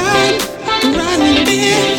Running, right in.